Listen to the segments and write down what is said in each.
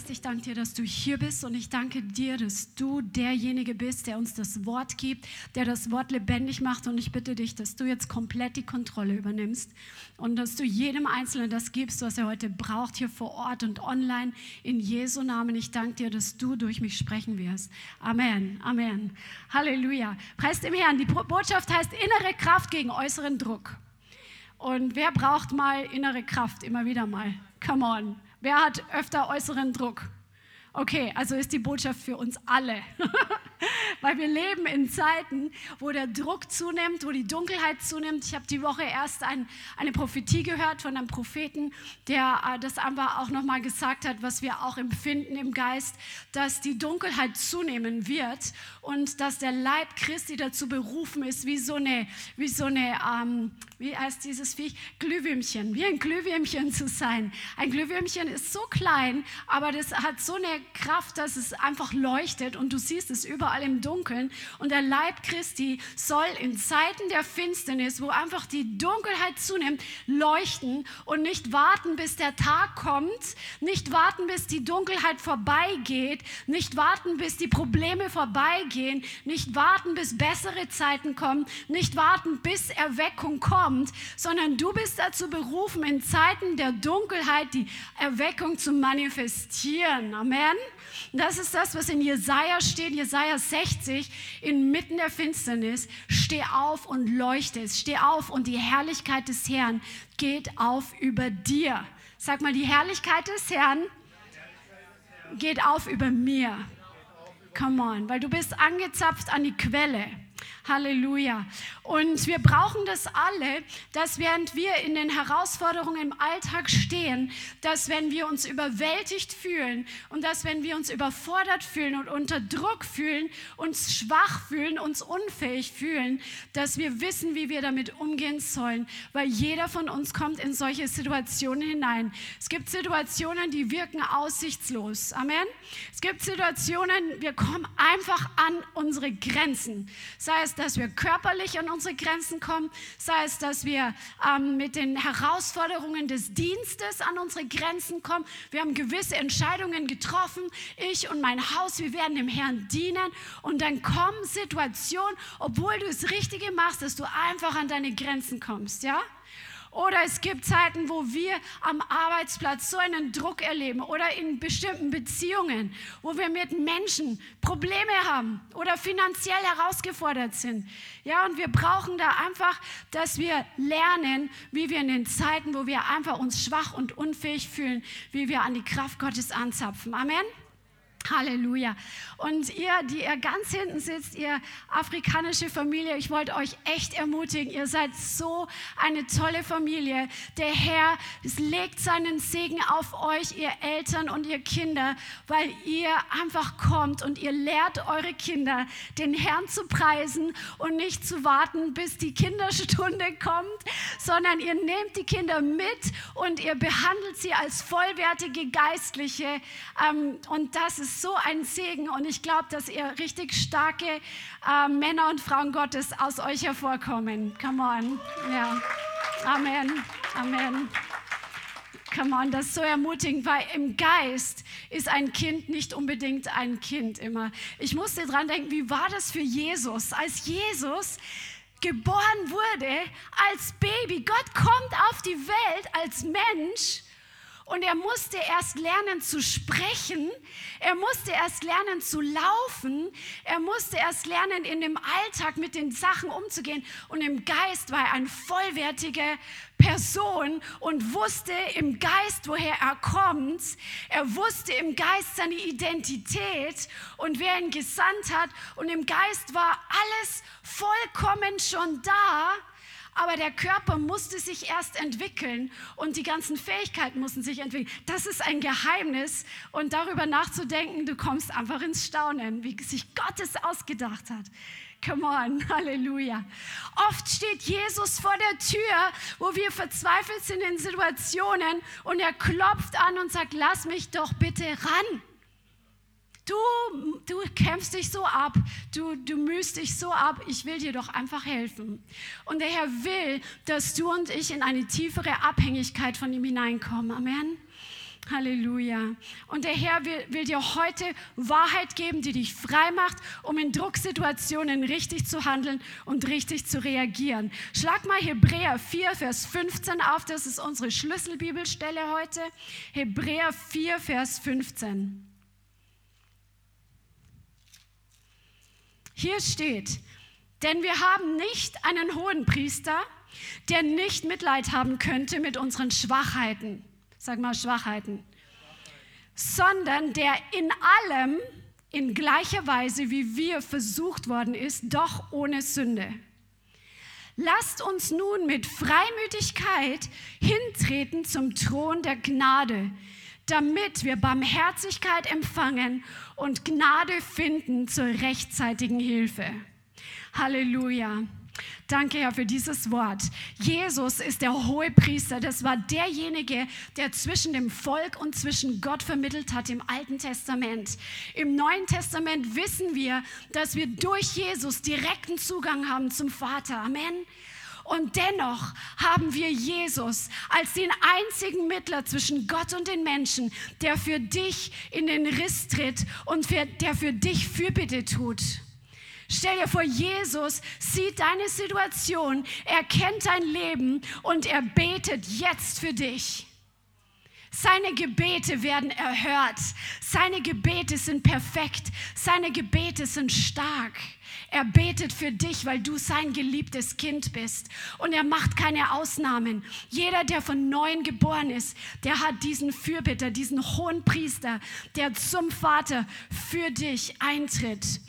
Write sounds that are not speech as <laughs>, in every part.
Geist, ich danke dir, dass du hier bist und ich danke dir, dass du derjenige bist, der uns das Wort gibt, der das Wort lebendig macht und ich bitte dich, dass du jetzt komplett die Kontrolle übernimmst und dass du jedem Einzelnen das gibst, was er heute braucht, hier vor Ort und online. In Jesu Namen, ich danke dir, dass du durch mich sprechen wirst. Amen, Amen. Halleluja. Preist dem Herrn. Die Botschaft heißt innere Kraft gegen äußeren Druck. Und wer braucht mal innere Kraft immer wieder mal? Come on. Wer hat öfter äußeren Druck? Okay, also ist die Botschaft für uns alle. <laughs> <laughs> Weil wir leben in Zeiten, wo der Druck zunimmt, wo die Dunkelheit zunimmt. Ich habe die Woche erst ein, eine Prophetie gehört von einem Propheten, der äh, das einfach auch nochmal gesagt hat, was wir auch empfinden im Geist, dass die Dunkelheit zunehmen wird und dass der Leib Christi dazu berufen ist, wie so eine, wie so eine ähm, wie heißt dieses Viech? Glühwürmchen, wie ein Glühwürmchen zu sein. Ein Glühwürmchen ist so klein, aber das hat so eine Kraft, dass es einfach leuchtet und du siehst es überall im Dunkeln. Und der Leib Christi soll in Zeiten der Finsternis, wo einfach die Dunkelheit zunimmt, leuchten und nicht warten, bis der Tag kommt, nicht warten, bis die Dunkelheit vorbeigeht, nicht warten, bis die Probleme vorbeigehen, nicht warten, bis bessere Zeiten kommen, nicht warten, bis Erweckung kommt, sondern du bist dazu berufen, in Zeiten der Dunkelheit die Erweckung zu manifestieren. Amen. Das ist das, was in Jesaja steht, Jesaja 60, inmitten der Finsternis. Steh auf und leuchte. Steh auf und die Herrlichkeit des Herrn geht auf über dir. Sag mal, die Herrlichkeit des Herrn geht auf über mir. Come on, weil du bist angezapft an die Quelle. Halleluja. Und wir brauchen das alle, dass während wir in den Herausforderungen im Alltag stehen, dass wenn wir uns überwältigt fühlen und dass wenn wir uns überfordert fühlen und unter Druck fühlen, uns schwach fühlen, uns unfähig fühlen, dass wir wissen, wie wir damit umgehen sollen, weil jeder von uns kommt in solche Situationen hinein. Es gibt Situationen, die wirken aussichtslos. Amen. Es gibt Situationen, wir kommen einfach an unsere Grenzen. Sei es, dass wir körperlich an unsere Grenzen kommen, sei es, dass wir ähm, mit den Herausforderungen des Dienstes an unsere Grenzen kommen. Wir haben gewisse Entscheidungen getroffen, ich und mein Haus, wir werden dem Herrn dienen und dann kommen Situationen, obwohl du das Richtige machst, dass du einfach an deine Grenzen kommst, ja? Oder es gibt Zeiten, wo wir am Arbeitsplatz so einen Druck erleben oder in bestimmten Beziehungen, wo wir mit Menschen Probleme haben oder finanziell herausgefordert sind. Ja, und wir brauchen da einfach, dass wir lernen, wie wir in den Zeiten, wo wir einfach uns schwach und unfähig fühlen, wie wir an die Kraft Gottes anzapfen. Amen. Halleluja. Und ihr, die ihr ganz hinten sitzt, ihr afrikanische Familie, ich wollte euch echt ermutigen, ihr seid so eine tolle Familie. Der Herr legt seinen Segen auf euch, ihr Eltern und ihr Kinder, weil ihr einfach kommt und ihr lehrt eure Kinder, den Herrn zu preisen und nicht zu warten, bis die Kinderstunde <laughs> kommt, sondern ihr nehmt die Kinder mit und ihr behandelt sie als vollwertige Geistliche. Ähm, und das ist so ein Segen und ich glaube, dass ihr richtig starke äh, Männer und Frauen Gottes aus euch hervorkommen. Come on. Ja. Amen. Amen. Come on, das ist so ermutigend, weil im Geist ist ein Kind nicht unbedingt ein Kind immer. Ich musste dran denken, wie war das für Jesus? Als Jesus geboren wurde, als Baby, Gott kommt auf die Welt als Mensch und er musste erst lernen zu sprechen, er musste erst lernen zu laufen, er musste erst lernen, in dem Alltag mit den Sachen umzugehen. Und im Geist war er eine vollwertige Person und wusste im Geist, woher er kommt. Er wusste im Geist seine Identität und wer ihn gesandt hat. Und im Geist war alles vollkommen schon da aber der Körper musste sich erst entwickeln und die ganzen Fähigkeiten mussten sich entwickeln. Das ist ein Geheimnis und darüber nachzudenken, du kommst einfach ins Staunen, wie sich Gott es ausgedacht hat. Come on, <laughs> Halleluja. Oft steht Jesus vor der Tür, wo wir verzweifelt sind in Situationen und er klopft an und sagt, lass mich doch bitte ran. Du, du kämpfst dich so ab, du, du mühst dich so ab, ich will dir doch einfach helfen. Und der Herr will, dass du und ich in eine tiefere Abhängigkeit von ihm hineinkommen. Amen. Halleluja. Und der Herr will, will, dir heute Wahrheit geben, die dich frei macht, um in Drucksituationen richtig zu handeln und richtig zu reagieren. Schlag mal Hebräer 4, Vers 15 auf. Das ist unsere Schlüsselbibelstelle heute. Hebräer 4, Vers 15. Hier steht, denn wir haben nicht einen hohen Priester, der nicht Mitleid haben könnte mit unseren Schwachheiten sag mal Schwachheiten, sondern der in allem in gleicher Weise wie wir versucht worden ist, doch ohne Sünde. Lasst uns nun mit Freimütigkeit hintreten zum Thron der Gnade, damit wir Barmherzigkeit empfangen und Gnade finden zur rechtzeitigen Hilfe. Halleluja. Danke, Herr, für dieses Wort. Jesus ist der hohe Priester. Das war derjenige, der zwischen dem Volk und zwischen Gott vermittelt hat im Alten Testament. Im Neuen Testament wissen wir, dass wir durch Jesus direkten Zugang haben zum Vater. Amen. Und dennoch haben wir Jesus als den einzigen Mittler zwischen Gott und den Menschen, der für dich in den Riss tritt und für, der für dich Fürbitte tut. Stell dir vor, Jesus sieht deine Situation, er kennt dein Leben und er betet jetzt für dich. Seine Gebete werden erhört. Seine Gebete sind perfekt. Seine Gebete sind stark. Er betet für dich, weil du sein geliebtes Kind bist. Und er macht keine Ausnahmen. Jeder, der von neuem geboren ist, der hat diesen Fürbitter, diesen hohen Priester, der zum Vater für dich eintritt.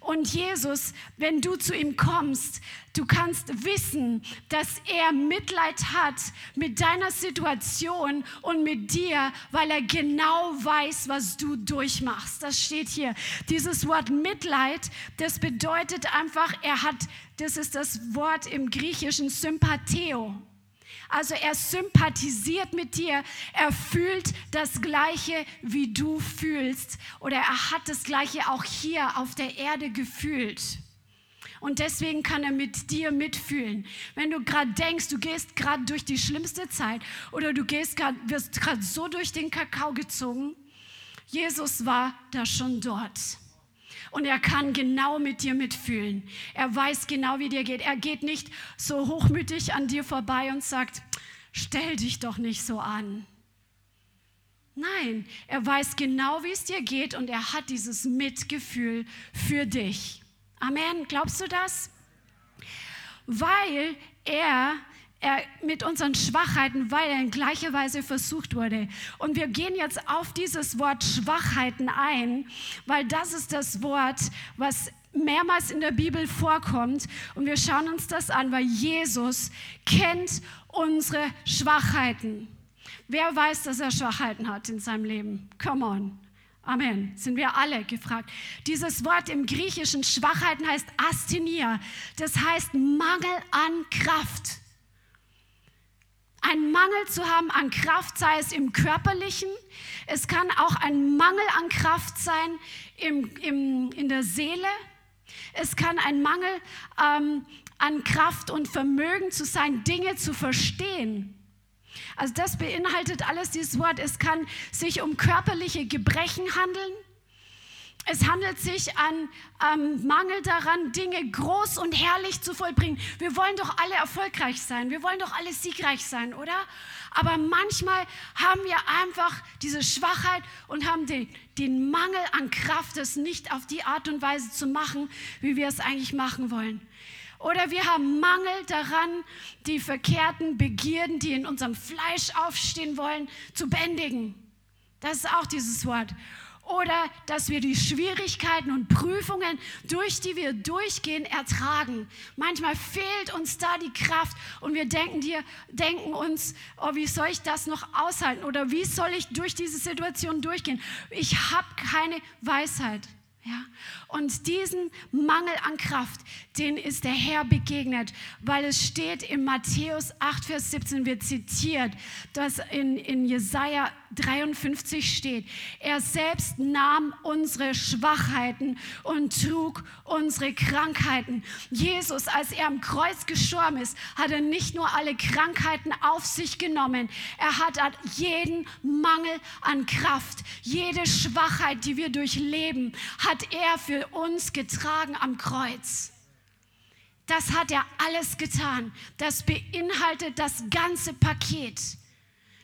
Und Jesus, wenn du zu ihm kommst, du kannst wissen, dass er Mitleid hat mit deiner Situation und mit dir, weil er genau weiß, was du durchmachst. Das steht hier. Dieses Wort Mitleid, das bedeutet einfach, er hat, das ist das Wort im Griechischen Sympatheo. Also er sympathisiert mit dir, er fühlt das Gleiche, wie du fühlst. Oder er hat das Gleiche auch hier auf der Erde gefühlt. Und deswegen kann er mit dir mitfühlen. Wenn du gerade denkst, du gehst gerade durch die schlimmste Zeit oder du gehst grad, wirst gerade so durch den Kakao gezogen, Jesus war da schon dort. Und er kann genau mit dir mitfühlen. Er weiß genau, wie dir geht. Er geht nicht so hochmütig an dir vorbei und sagt, stell dich doch nicht so an. Nein, er weiß genau, wie es dir geht und er hat dieses Mitgefühl für dich. Amen. Glaubst du das? Weil er er mit unseren Schwachheiten, weil er in gleicher Weise versucht wurde. Und wir gehen jetzt auf dieses Wort Schwachheiten ein, weil das ist das Wort, was mehrmals in der Bibel vorkommt. Und wir schauen uns das an, weil Jesus kennt unsere Schwachheiten. Wer weiß, dass er Schwachheiten hat in seinem Leben? Come on. Amen. Sind wir alle gefragt. Dieses Wort im Griechischen Schwachheiten heißt Asthenia. Das heißt Mangel an Kraft einen Mangel zu haben an Kraft, sei es im körperlichen, es kann auch ein Mangel an Kraft sein im, im, in der Seele, es kann ein Mangel ähm, an Kraft und Vermögen zu sein, Dinge zu verstehen. Also das beinhaltet alles dieses Wort. Es kann sich um körperliche Gebrechen handeln. Es handelt sich an ähm, Mangel daran, Dinge groß und herrlich zu vollbringen. Wir wollen doch alle erfolgreich sein. Wir wollen doch alle siegreich sein, oder? Aber manchmal haben wir einfach diese Schwachheit und haben den, den Mangel an Kraft, das nicht auf die Art und Weise zu machen, wie wir es eigentlich machen wollen. Oder wir haben Mangel daran, die verkehrten Begierden, die in unserem Fleisch aufstehen wollen, zu bändigen. Das ist auch dieses Wort oder dass wir die Schwierigkeiten und Prüfungen, durch die wir durchgehen, ertragen. Manchmal fehlt uns da die Kraft und wir denken, dir, denken uns, oh, wie soll ich das noch aushalten oder wie soll ich durch diese Situation durchgehen? Ich habe keine Weisheit. Ja? Und diesen Mangel an Kraft, den ist der Herr begegnet, weil es steht in Matthäus 8, Vers 17, wird zitiert, dass in, in Jesaja 53 steht, er selbst nahm unsere Schwachheiten und trug unsere Krankheiten. Jesus, als er am Kreuz gestorben ist, hat er nicht nur alle Krankheiten auf sich genommen, er hat jeden Mangel an Kraft, jede Schwachheit, die wir durchleben, hat er für uns getragen am Kreuz. Das hat er alles getan. Das beinhaltet das ganze Paket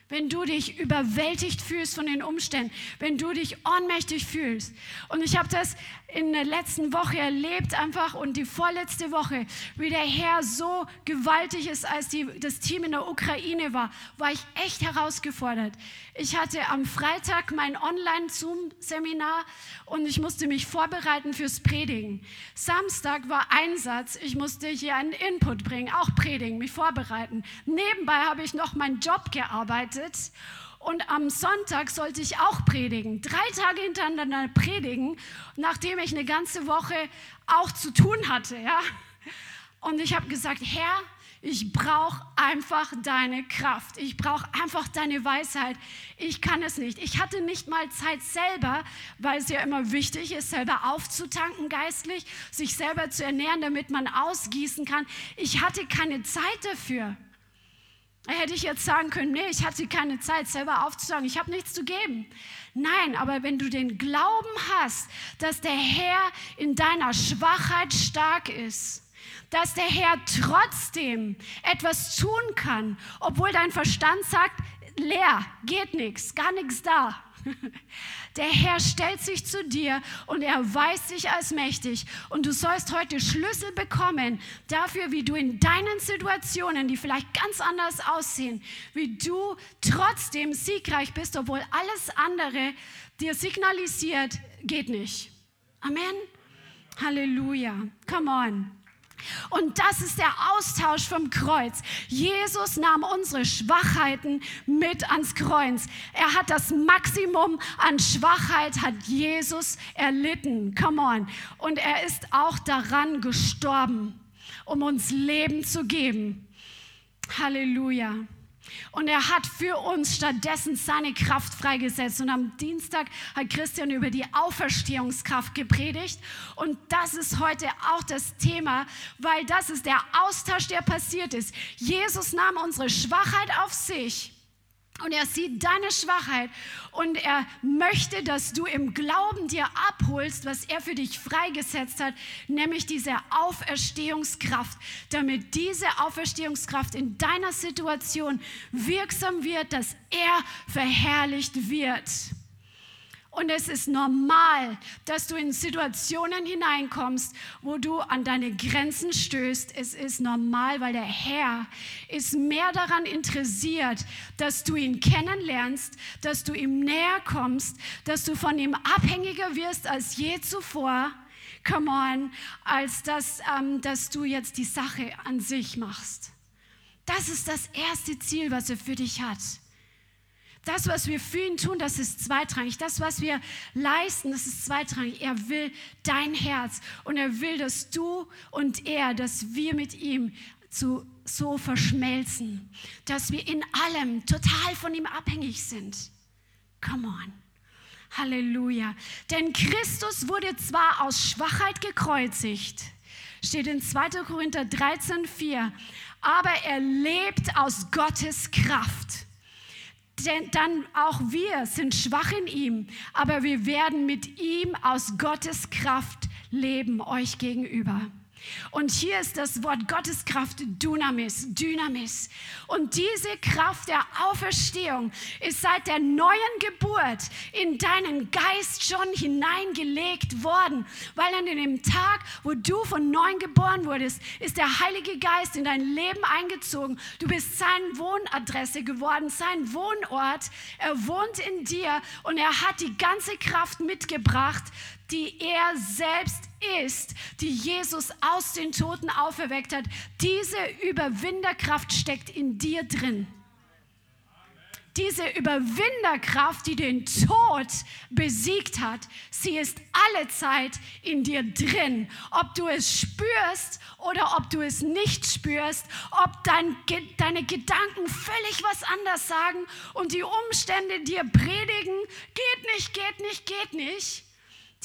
wenn du dich überwältigt fühlst von den Umständen, wenn du dich ohnmächtig fühlst. Und ich habe das in der letzten Woche erlebt einfach und die vorletzte Woche, wie der Herr so gewaltig ist, als die, das Team in der Ukraine war, war ich echt herausgefordert. Ich hatte am Freitag mein Online-Zoom-Seminar und ich musste mich vorbereiten fürs Predigen. Samstag war Einsatz, ich musste hier einen Input bringen, auch predigen, mich vorbereiten. Nebenbei habe ich noch meinen Job gearbeitet und am Sonntag sollte ich auch predigen. Drei Tage hintereinander predigen, nachdem ich eine ganze Woche auch zu tun hatte. Ja? Und ich habe gesagt, Herr, ich brauche einfach deine Kraft. Ich brauche einfach deine Weisheit. Ich kann es nicht. Ich hatte nicht mal Zeit selber, weil es ja immer wichtig ist, selber aufzutanken geistlich, sich selber zu ernähren, damit man ausgießen kann. Ich hatte keine Zeit dafür. Hätte ich jetzt sagen können, nee, ich hatte keine Zeit, selber aufzusagen, ich habe nichts zu geben. Nein, aber wenn du den Glauben hast, dass der Herr in deiner Schwachheit stark ist, dass der Herr trotzdem etwas tun kann, obwohl dein Verstand sagt, leer, geht nichts, gar nichts da. <laughs> Der Herr stellt sich zu dir und er weiß sich als mächtig. Und du sollst heute Schlüssel bekommen dafür, wie du in deinen Situationen, die vielleicht ganz anders aussehen, wie du trotzdem siegreich bist, obwohl alles andere dir signalisiert, geht nicht. Amen. Halleluja. Come on. Und das ist der Austausch vom Kreuz. Jesus nahm unsere Schwachheiten mit ans Kreuz. Er hat das Maximum an Schwachheit, hat Jesus erlitten. Come on. Und er ist auch daran gestorben, um uns Leben zu geben. Halleluja. Und er hat für uns stattdessen seine Kraft freigesetzt. Und am Dienstag hat Christian über die Auferstehungskraft gepredigt. Und das ist heute auch das Thema, weil das ist der Austausch, der passiert ist. Jesus nahm unsere Schwachheit auf sich und er sieht deine Schwachheit und er möchte, dass du im Glauben dir abholst, was er für dich freigesetzt hat, nämlich diese Auferstehungskraft, damit diese Auferstehungskraft in deiner Situation wirksam wird, dass er verherrlicht wird. Und es ist normal, dass du in Situationen hineinkommst, wo du an deine Grenzen stößt. Es ist normal, weil der Herr ist mehr daran interessiert, dass du ihn kennenlernst, dass du ihm näher kommst, dass du von ihm abhängiger wirst als je zuvor. Come on, als dass, ähm, dass du jetzt die Sache an sich machst. Das ist das erste Ziel, was er für dich hat. Das, was wir für ihn tun, das ist zweitrangig. Das, was wir leisten, das ist zweitrangig. Er will dein Herz und er will, dass du und er, dass wir mit ihm zu, so verschmelzen, dass wir in allem total von ihm abhängig sind. Come on. Halleluja. Denn Christus wurde zwar aus Schwachheit gekreuzigt, steht in 2. Korinther 13, 4, aber er lebt aus Gottes Kraft denn dann auch wir sind schwach in ihm, aber wir werden mit ihm aus Gottes Kraft leben, euch gegenüber. Und hier ist das Wort Gottes Kraft Dynamis, Dynamis. Und diese Kraft der Auferstehung ist seit der neuen Geburt in deinen Geist schon hineingelegt worden, weil an dem Tag, wo du von neuem geboren wurdest, ist der Heilige Geist in dein Leben eingezogen. Du bist seine Wohnadresse geworden, sein Wohnort. Er wohnt in dir und er hat die ganze Kraft mitgebracht, die er selbst ist, die Jesus aus den Toten auferweckt hat. Diese Überwinderkraft steckt in dir drin. diese Überwinderkraft, die den Tod besiegt hat, sie ist alle Zeit in dir drin. Ob du es spürst oder ob du es nicht spürst, ob dein, deine Gedanken völlig was anders sagen und die Umstände dir predigen, geht nicht, geht nicht, geht nicht.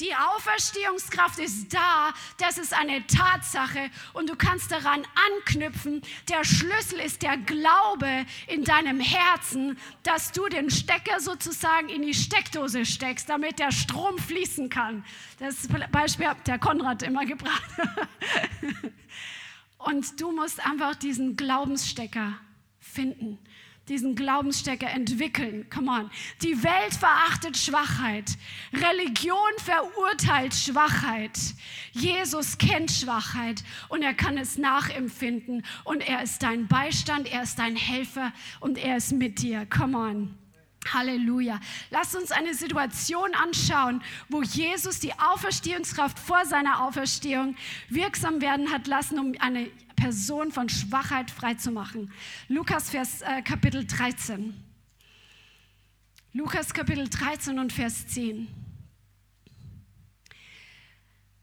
Die Auferstehungskraft ist da, das ist eine Tatsache und du kannst daran anknüpfen. Der Schlüssel ist der Glaube in deinem Herzen, dass du den Stecker sozusagen in die Steckdose steckst, damit der Strom fließen kann. Das Beispiel hat der Konrad immer gebracht. <laughs> Und du musst einfach diesen Glaubensstecker finden diesen Glaubensstecker entwickeln. Come on. Die Welt verachtet Schwachheit. Religion verurteilt Schwachheit. Jesus kennt Schwachheit und er kann es nachempfinden. Und er ist dein Beistand, er ist dein Helfer und er ist mit dir. Come on. Halleluja. Lass uns eine Situation anschauen, wo Jesus die Auferstehungskraft vor seiner Auferstehung wirksam werden hat lassen, um eine Person von Schwachheit freizumachen. Lukas Vers, äh, Kapitel 13. Lukas Kapitel 13 und Vers 10.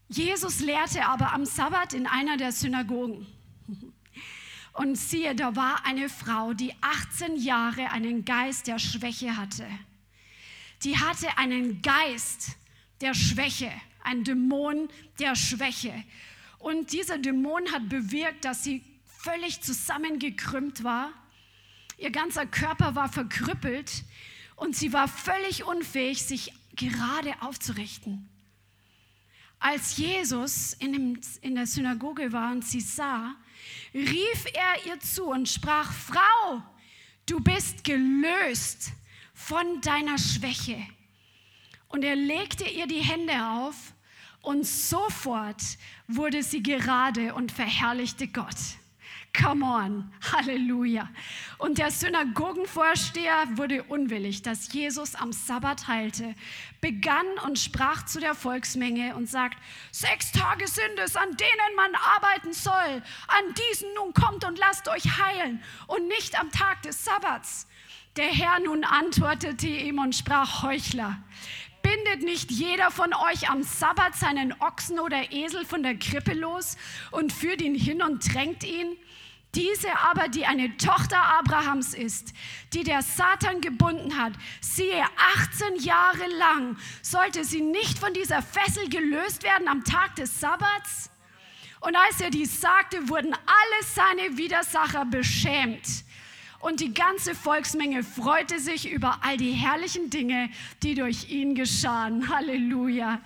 Jesus lehrte aber am Sabbat in einer der Synagogen. Und siehe, da war eine Frau, die 18 Jahre einen Geist der Schwäche hatte. Die hatte einen Geist der Schwäche, ein Dämon der Schwäche. Und dieser Dämon hat bewirkt, dass sie völlig zusammengekrümmt war. Ihr ganzer Körper war verkrüppelt und sie war völlig unfähig, sich gerade aufzurichten. Als Jesus in, dem, in der Synagoge war und sie sah, rief er ihr zu und sprach, Frau, du bist gelöst von deiner Schwäche. Und er legte ihr die Hände auf und sofort wurde sie gerade und verherrlichte Gott. Come on, Halleluja. Und der Synagogenvorsteher wurde unwillig, dass Jesus am Sabbat heilte, begann und sprach zu der Volksmenge und sagt, sechs Tage sind es, an denen man arbeiten soll. An diesen nun kommt und lasst euch heilen und nicht am Tag des Sabbats. Der Herr nun antwortete ihm und sprach, Heuchler, bindet nicht jeder von euch am Sabbat seinen Ochsen oder Esel von der Krippe los und führt ihn hin und drängt ihn? Diese aber, die eine Tochter Abrahams ist, die der Satan gebunden hat, siehe, 18 Jahre lang sollte sie nicht von dieser Fessel gelöst werden am Tag des Sabbats? Und als er dies sagte, wurden alle seine Widersacher beschämt. Und die ganze Volksmenge freute sich über all die herrlichen Dinge, die durch ihn geschahen. Halleluja.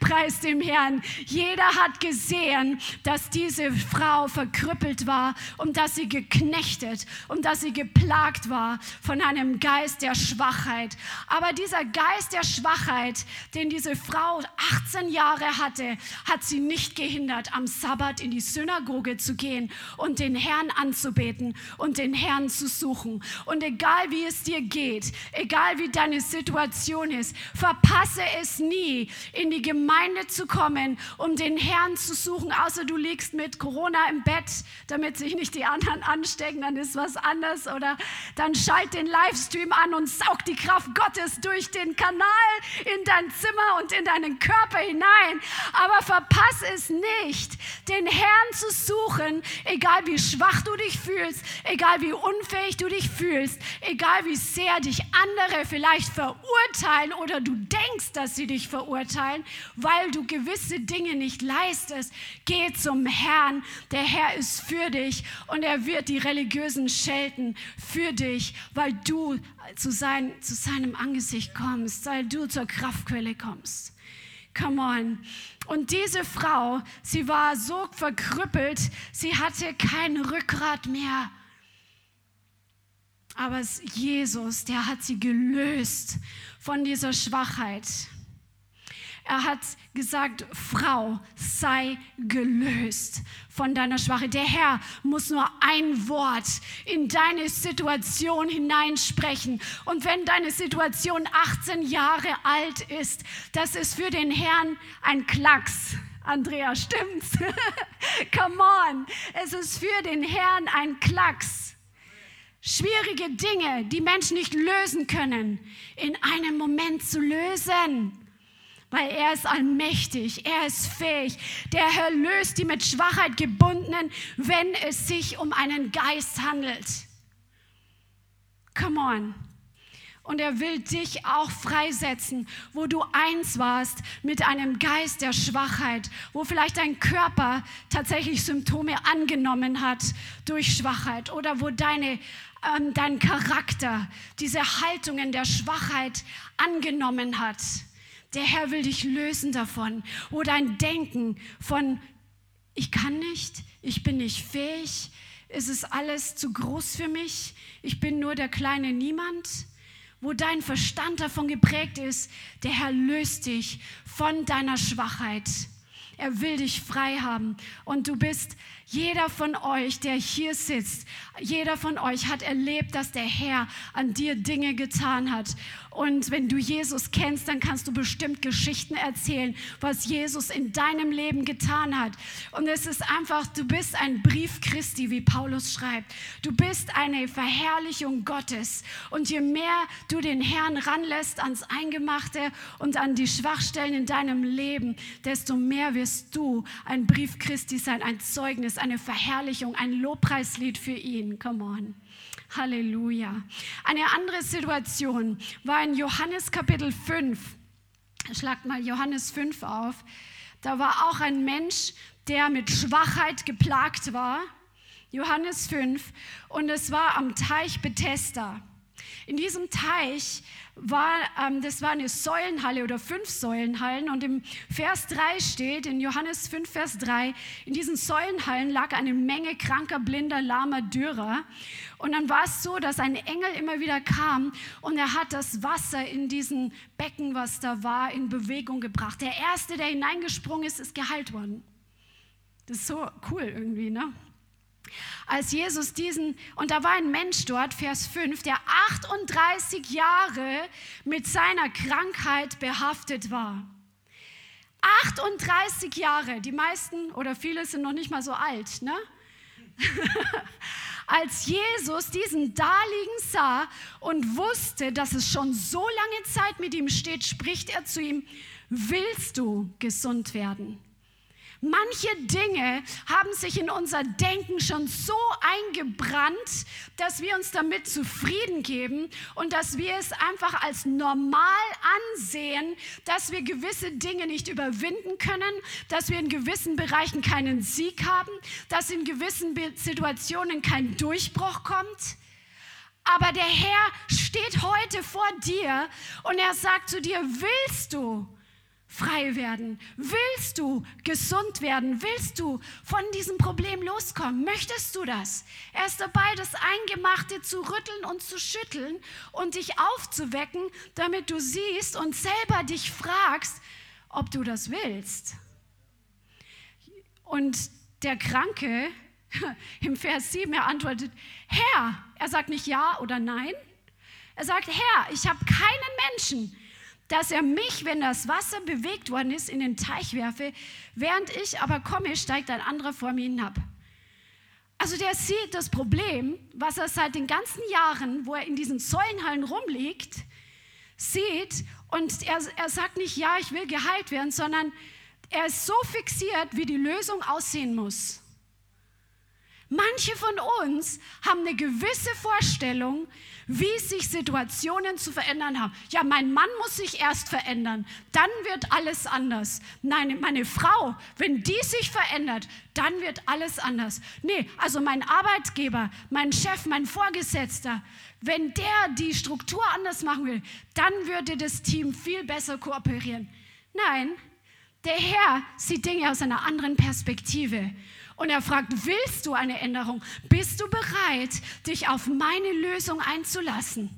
Preis dem Herrn. Jeder hat gesehen, dass diese Frau verkrüppelt war und dass sie geknechtet und dass sie geplagt war von einem Geist der Schwachheit. Aber dieser Geist der Schwachheit, den diese Frau 18 Jahre hatte, hat sie nicht gehindert, am Sabbat in die Synagoge zu gehen und den Herrn anzubeten und den Herrn zu suchen. Und egal wie es dir geht, egal wie deine Situation ist, verpasse es nie, in die Gemeinde zu kommen, um den Herrn zu suchen, außer du liegst mit Corona im Bett, damit sich nicht die anderen anstecken, dann ist was anders. Oder dann schalt den Livestream an und saug die Kraft Gottes durch den Kanal in dein Zimmer und in deinen Körper hinein. Aber verpasse es nicht, den Herrn zu suchen, egal wie schwach du dich fühlst, egal wie unfähig unfähig du dich fühlst, egal wie sehr dich andere vielleicht verurteilen oder du denkst, dass sie dich verurteilen, weil du gewisse Dinge nicht leistest, geh zum Herrn. Der Herr ist für dich und er wird die Religiösen schelten für dich, weil du zu, sein, zu seinem Angesicht kommst, weil du zur Kraftquelle kommst. Come on. Und diese Frau, sie war so verkrüppelt, sie hatte kein Rückgrat mehr. Aber Jesus, der hat sie gelöst von dieser Schwachheit. Er hat gesagt, Frau, sei gelöst von deiner Schwachheit. Der Herr muss nur ein Wort in deine Situation hineinsprechen. Und wenn deine Situation 18 Jahre alt ist, das ist für den Herrn ein Klacks. Andrea, stimmt's? <laughs> Come on. Es ist für den Herrn ein Klacks. Schwierige Dinge, die Menschen nicht lösen können, in einem Moment zu lösen. Weil er ist allmächtig, er ist fähig. Der Herr löst die mit Schwachheit gebundenen, wenn es sich um einen Geist handelt. Come on. Und er will dich auch freisetzen, wo du eins warst mit einem Geist der Schwachheit, wo vielleicht dein Körper tatsächlich Symptome angenommen hat durch Schwachheit oder wo deine, ähm, dein Charakter diese Haltungen der Schwachheit angenommen hat. Der Herr will dich lösen davon, wo dein Denken von ich kann nicht, ich bin nicht fähig, es ist alles zu groß für mich, ich bin nur der kleine Niemand wo dein Verstand davon geprägt ist, der Herr löst dich von deiner Schwachheit. Er will dich frei haben und du bist jeder von euch, der hier sitzt, jeder von euch hat erlebt, dass der Herr an dir Dinge getan hat. Und wenn du Jesus kennst, dann kannst du bestimmt Geschichten erzählen, was Jesus in deinem Leben getan hat. Und es ist einfach, du bist ein Brief Christi, wie Paulus schreibt. Du bist eine Verherrlichung Gottes. Und je mehr du den Herrn ranlässt ans Eingemachte und an die Schwachstellen in deinem Leben, desto mehr wirst du ein Brief Christi sein, ein Zeugnis, eine Verherrlichung, ein Lobpreislied für ihn. Come on. Halleluja. Eine andere Situation war in Johannes Kapitel 5. Schlagt mal Johannes 5 auf. Da war auch ein Mensch, der mit Schwachheit geplagt war. Johannes 5. Und es war am Teich Bethesda. In diesem Teich war, ähm, das war eine Säulenhalle oder fünf Säulenhallen und im Vers 3 steht, in Johannes 5, Vers 3, in diesen Säulenhallen lag eine Menge kranker, blinder, lahmer, dürrer. Und dann war es so, dass ein Engel immer wieder kam und er hat das Wasser in diesen Becken, was da war, in Bewegung gebracht. Der Erste, der hineingesprungen ist, ist geheilt worden. Das ist so cool irgendwie, ne? Als Jesus diesen, und da war ein Mensch dort, Vers 5, der 38 Jahre mit seiner Krankheit behaftet war. 38 Jahre, die meisten oder viele sind noch nicht mal so alt, ne? <laughs> Als Jesus diesen Daliegen sah und wusste, dass es schon so lange Zeit mit ihm steht, spricht er zu ihm, willst du gesund werden? Manche Dinge haben sich in unser Denken schon so eingebrannt, dass wir uns damit zufrieden geben und dass wir es einfach als normal ansehen, dass wir gewisse Dinge nicht überwinden können, dass wir in gewissen Bereichen keinen Sieg haben, dass in gewissen Situationen kein Durchbruch kommt. Aber der Herr steht heute vor dir und er sagt zu dir, willst du? Frei werden? Willst du gesund werden? Willst du von diesem Problem loskommen? Möchtest du das? Er ist dabei, das Eingemachte zu rütteln und zu schütteln und dich aufzuwecken, damit du siehst und selber dich fragst, ob du das willst. Und der Kranke <laughs> im Vers 7, er antwortet, Herr, er sagt nicht ja oder nein, er sagt, Herr, ich habe keinen Menschen, dass er mich, wenn das Wasser bewegt worden ist, in den Teich werfe. Während ich aber komme, steigt ein anderer vor mir hinab. Also der sieht das Problem, was er seit den ganzen Jahren, wo er in diesen Säulenhallen rumliegt, sieht und er, er sagt nicht, ja, ich will geheilt werden, sondern er ist so fixiert, wie die Lösung aussehen muss. Manche von uns haben eine gewisse Vorstellung, wie sich Situationen zu verändern haben. Ja, mein Mann muss sich erst verändern, dann wird alles anders. Nein, meine Frau, wenn die sich verändert, dann wird alles anders. Nee, also mein Arbeitgeber, mein Chef, mein Vorgesetzter, wenn der die Struktur anders machen will, dann würde das Team viel besser kooperieren. Nein, der Herr sieht Dinge aus einer anderen Perspektive. Und er fragt, willst du eine Änderung? Bist du bereit, dich auf meine Lösung einzulassen?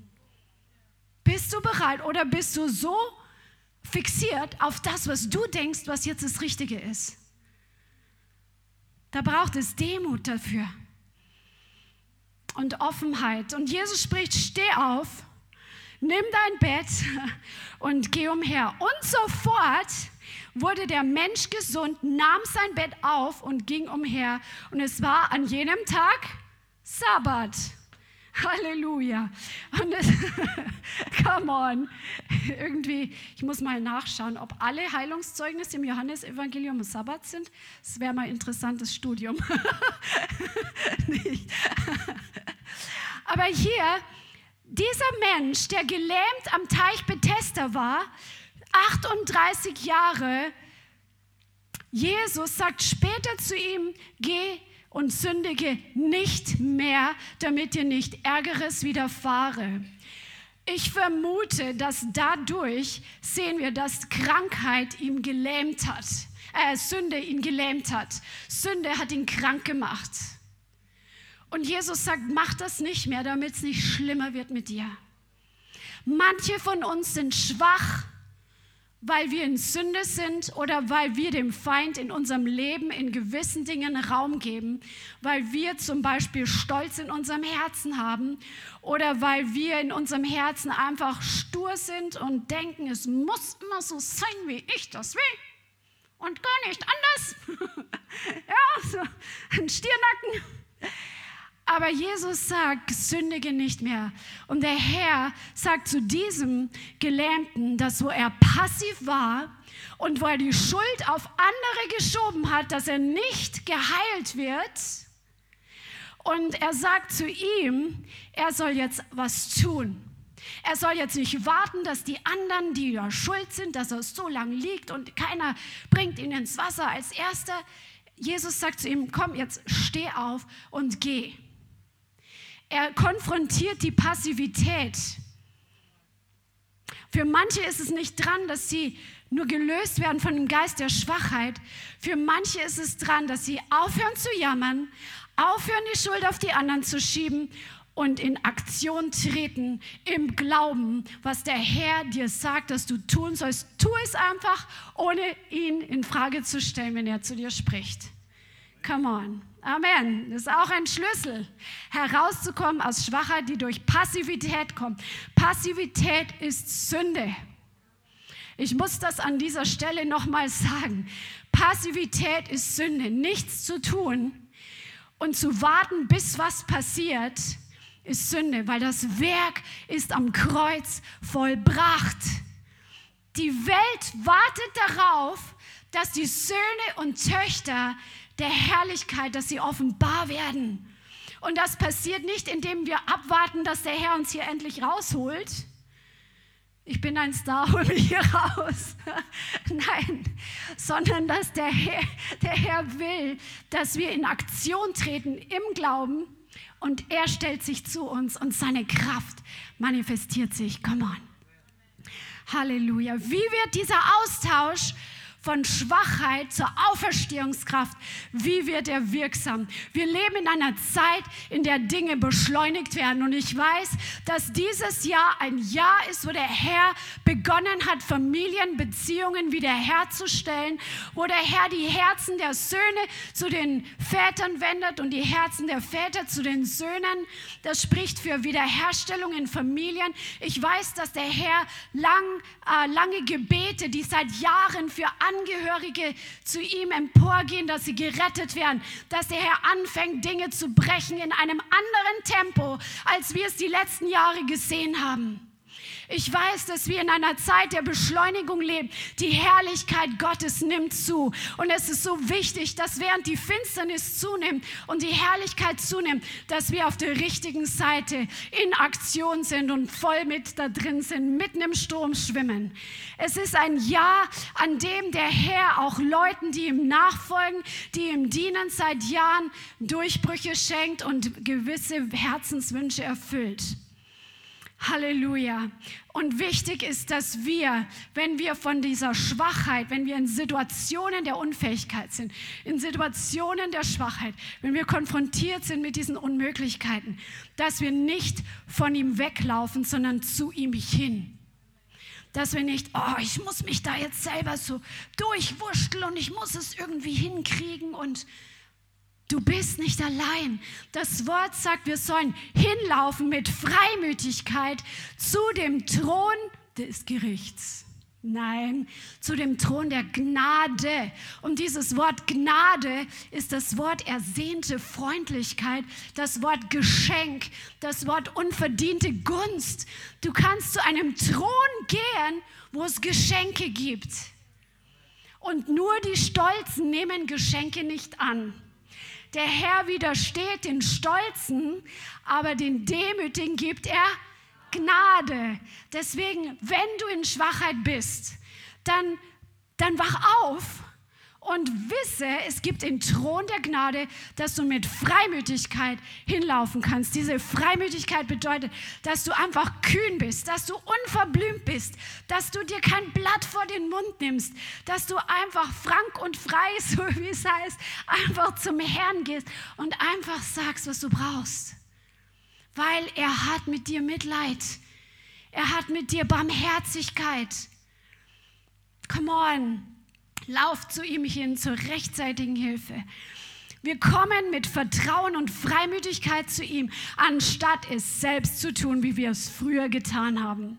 Bist du bereit oder bist du so fixiert auf das, was du denkst, was jetzt das Richtige ist? Da braucht es Demut dafür und Offenheit. Und Jesus spricht, steh auf, nimm dein Bett <laughs> und geh umher. Und sofort wurde der Mensch gesund, nahm sein Bett auf und ging umher. Und es war an jenem Tag Sabbat. Halleluja. Und es, <laughs> come on. Irgendwie, ich muss mal nachschauen, ob alle Heilungszeugnisse im Johannesevangelium Sabbat sind. Das wäre mal ein interessantes Studium. <laughs> Aber hier, dieser Mensch, der gelähmt am Teich Bethesda war, 38 Jahre, Jesus sagt später zu ihm, geh und sündige nicht mehr, damit dir nicht Ärgeres widerfahre. Ich vermute, dass dadurch sehen wir, dass Krankheit ihn gelähmt hat, äh, Sünde ihn gelähmt hat. Sünde hat ihn krank gemacht. Und Jesus sagt, mach das nicht mehr, damit es nicht schlimmer wird mit dir. Manche von uns sind schwach weil wir in Sünde sind oder weil wir dem Feind in unserem Leben in gewissen Dingen Raum geben, weil wir zum Beispiel Stolz in unserem Herzen haben oder weil wir in unserem Herzen einfach stur sind und denken, es muss immer so sein, wie ich das will und gar nicht anders. <laughs> ja, so ein Stirnacken. Aber Jesus sagt, sündige nicht mehr. Und der Herr sagt zu diesem Gelähmten, dass wo er passiv war und wo er die Schuld auf andere geschoben hat, dass er nicht geheilt wird. Und er sagt zu ihm, er soll jetzt was tun. Er soll jetzt nicht warten, dass die anderen, die ja schuld sind, dass er so lange liegt und keiner bringt ihn ins Wasser als erster. Jesus sagt zu ihm, komm, jetzt steh auf und geh. Er konfrontiert die Passivität. Für manche ist es nicht dran, dass sie nur gelöst werden von dem Geist der Schwachheit. Für manche ist es dran, dass sie aufhören zu jammern, aufhören die Schuld auf die anderen zu schieben und in Aktion treten im Glauben, was der Herr dir sagt, dass du tun sollst. Tu es einfach, ohne ihn in Frage zu stellen, wenn er zu dir spricht. Come on. Amen. Das ist auch ein Schlüssel, herauszukommen aus Schwachheit, die durch Passivität kommt. Passivität ist Sünde. Ich muss das an dieser Stelle nochmal sagen. Passivität ist Sünde. Nichts zu tun und zu warten, bis was passiert, ist Sünde, weil das Werk ist am Kreuz vollbracht. Die Welt wartet darauf, dass die Söhne und Töchter der Herrlichkeit, dass sie offenbar werden. Und das passiert nicht, indem wir abwarten, dass der Herr uns hier endlich rausholt. Ich bin ein Star, <laughs> hol mich hier raus. <laughs> Nein, sondern dass der Herr, der Herr will, dass wir in Aktion treten im Glauben und er stellt sich zu uns und seine Kraft manifestiert sich. Come on. Halleluja. Wie wird dieser Austausch von Schwachheit zur Auferstehungskraft. Wie wird er wirksam? Wir leben in einer Zeit, in der Dinge beschleunigt werden. Und ich weiß, dass dieses Jahr ein Jahr ist, wo der Herr begonnen hat, Familienbeziehungen wiederherzustellen, wo der Herr die Herzen der Söhne zu den Vätern wendet und die Herzen der Väter zu den Söhnen. Das spricht für Wiederherstellung in Familien. Ich weiß, dass der Herr lang, äh, lange Gebete, die seit Jahren für Angehörige zu ihm emporgehen, dass sie gerettet werden, dass der Herr anfängt, Dinge zu brechen in einem anderen Tempo, als wir es die letzten Jahre gesehen haben. Ich weiß, dass wir in einer Zeit der Beschleunigung leben. Die Herrlichkeit Gottes nimmt zu. Und es ist so wichtig, dass während die Finsternis zunimmt und die Herrlichkeit zunimmt, dass wir auf der richtigen Seite in Aktion sind und voll mit da drin sind, mitten im Sturm schwimmen. Es ist ein Jahr, an dem der Herr auch Leuten, die ihm nachfolgen, die ihm dienen, seit Jahren Durchbrüche schenkt und gewisse Herzenswünsche erfüllt. Halleluja. Und wichtig ist, dass wir, wenn wir von dieser Schwachheit, wenn wir in Situationen der Unfähigkeit sind, in Situationen der Schwachheit, wenn wir konfrontiert sind mit diesen Unmöglichkeiten, dass wir nicht von ihm weglaufen, sondern zu ihm hin. Dass wir nicht, oh, ich muss mich da jetzt selber so durchwurschteln und ich muss es irgendwie hinkriegen und Du bist nicht allein. Das Wort sagt, wir sollen hinlaufen mit Freimütigkeit zu dem Thron des Gerichts. Nein, zu dem Thron der Gnade. Und dieses Wort Gnade ist das Wort ersehnte Freundlichkeit, das Wort Geschenk, das Wort unverdiente Gunst. Du kannst zu einem Thron gehen, wo es Geschenke gibt. Und nur die Stolzen nehmen Geschenke nicht an. Der Herr widersteht den Stolzen, aber den Demütigen gibt er Gnade. Deswegen, wenn du in Schwachheit bist, dann, dann wach auf und wisse, es gibt den Thron der Gnade, dass du mit Freimütigkeit hinlaufen kannst. Diese Freimütigkeit bedeutet, dass du einfach kühn bist, dass du unverblümt bist, dass du dir kein Blatt vor den Mund nimmst, dass du einfach frank und frei, <laughs> so wie es heißt, einfach zum Herrn gehst und einfach sagst, was du brauchst weil er hat mit dir Mitleid. Er hat mit dir Barmherzigkeit. Come on, lauf zu ihm hin zur rechtzeitigen Hilfe. Wir kommen mit Vertrauen und Freimütigkeit zu ihm, anstatt es selbst zu tun, wie wir es früher getan haben.